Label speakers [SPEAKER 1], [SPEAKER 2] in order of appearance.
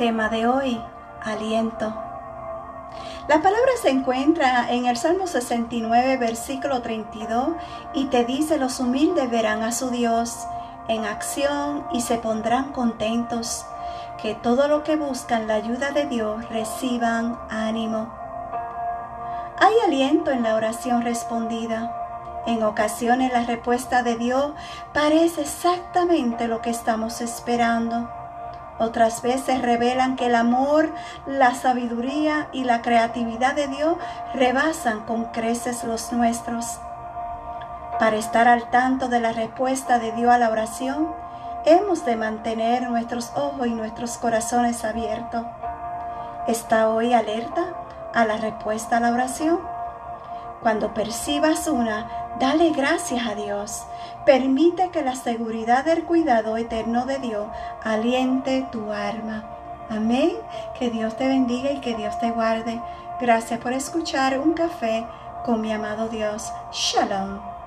[SPEAKER 1] Tema de hoy, aliento. La palabra se encuentra en el Salmo 69, versículo 32, y te dice, los humildes verán a su Dios en acción y se pondrán contentos, que todo lo que buscan la ayuda de Dios reciban ánimo. Hay aliento en la oración respondida. En ocasiones la respuesta de Dios parece exactamente lo que estamos esperando. Otras veces revelan que el amor, la sabiduría y la creatividad de Dios rebasan con creces los nuestros. Para estar al tanto de la respuesta de Dios a la oración, hemos de mantener nuestros ojos y nuestros corazones abiertos. ¿Está hoy alerta a la respuesta a la oración? Cuando percibas una, dale gracias a Dios. Permite que la seguridad del cuidado eterno de Dios aliente tu alma. Amén. Que Dios te bendiga y que Dios te guarde. Gracias por escuchar un café con mi amado Dios. Shalom.